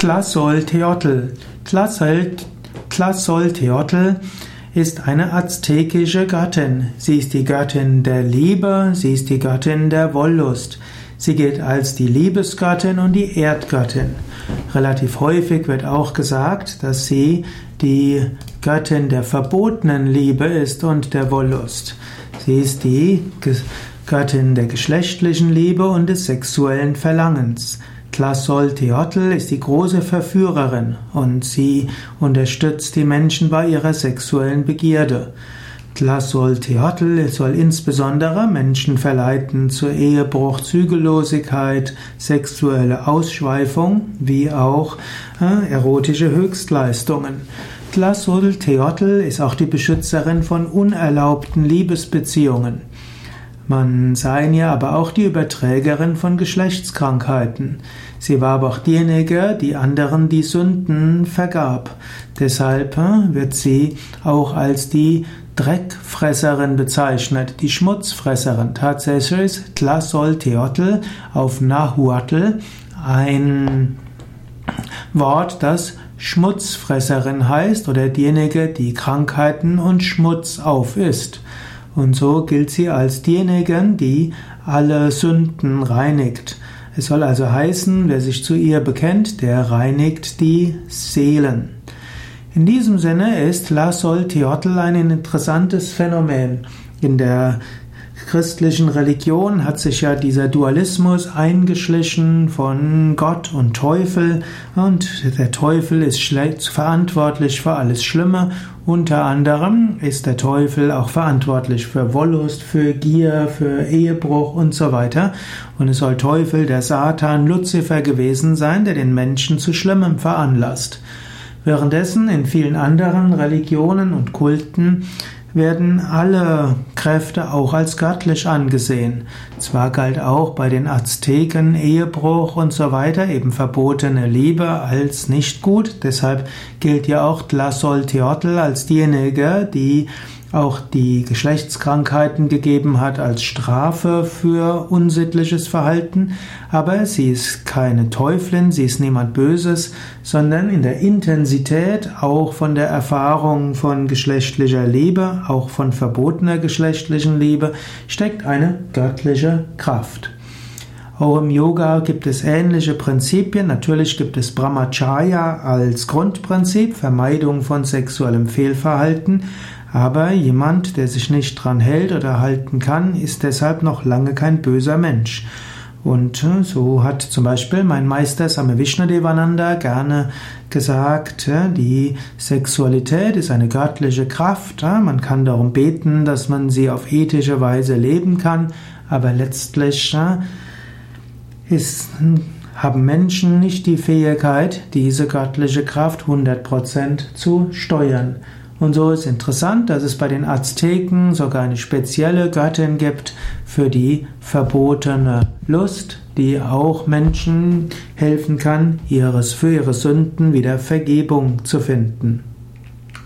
Tlazolteotl. Tlazolteotl ist eine aztekische Göttin. Sie ist die Göttin der Liebe, sie ist die Göttin der Wollust. Sie gilt als die Liebesgöttin und die Erdgöttin. Relativ häufig wird auch gesagt, dass sie die Göttin der verbotenen Liebe ist und der Wollust. Sie ist die Göttin der geschlechtlichen Liebe und des sexuellen Verlangens. Tlasolteotl ist die große Verführerin und sie unterstützt die Menschen bei ihrer sexuellen Begierde. Tlasolteotl soll insbesondere Menschen verleiten zu Ehebruch, Zügellosigkeit, sexuelle Ausschweifung wie auch äh, erotische Höchstleistungen. Tlasolteotl ist auch die Beschützerin von unerlaubten Liebesbeziehungen. Man sah in ihr aber auch die Überträgerin von Geschlechtskrankheiten. Sie war aber auch diejenige, die anderen die Sünden vergab. Deshalb äh, wird sie auch als die Dreckfresserin bezeichnet, die Schmutzfresserin. Tatsächlich ist Tlasol Teotl auf Nahuatl ein Wort, das Schmutzfresserin heißt oder diejenige, die Krankheiten und Schmutz aufisst. Und so gilt sie als diejenigen, die alle Sünden reinigt. Es soll also heißen, wer sich zu ihr bekennt, der reinigt die Seelen. In diesem Sinne ist La Sol Teotl ein interessantes Phänomen. In der christlichen Religion hat sich ja dieser Dualismus eingeschlichen von Gott und Teufel und der Teufel ist verantwortlich für alles Schlimme. Unter anderem ist der Teufel auch verantwortlich für Wollust, für Gier, für Ehebruch und so weiter. Und es soll Teufel, der Satan, Luzifer gewesen sein, der den Menschen zu Schlimmem veranlasst. Währenddessen in vielen anderen Religionen und Kulten werden alle Kräfte auch als göttlich angesehen. Zwar galt auch bei den Azteken Ehebruch und so weiter, eben verbotene Liebe als nicht gut, deshalb gilt ja auch Tlasolteotl als diejenige, die auch die Geschlechtskrankheiten gegeben hat als Strafe für unsittliches Verhalten, aber sie ist keine Teufelin, sie ist niemand Böses, sondern in der Intensität auch von der Erfahrung von geschlechtlicher Liebe, auch von verbotener geschlechtlichen Liebe, steckt eine göttliche Kraft. Auch im Yoga gibt es ähnliche Prinzipien. Natürlich gibt es Brahmacharya als Grundprinzip, Vermeidung von sexuellem Fehlverhalten. Aber jemand, der sich nicht dran hält oder halten kann, ist deshalb noch lange kein böser Mensch. Und äh, so hat zum Beispiel mein Meister Same Vishnadevananda gerne gesagt, die Sexualität ist eine göttliche Kraft. Man kann darum beten, dass man sie auf ethische Weise leben kann, aber letztlich ist, haben Menschen nicht die Fähigkeit, diese göttliche Kraft 100% zu steuern. Und so ist interessant, dass es bei den Azteken sogar eine spezielle Göttin gibt für die verbotene Lust, die auch Menschen helfen kann, ihres, für ihre Sünden wieder Vergebung zu finden.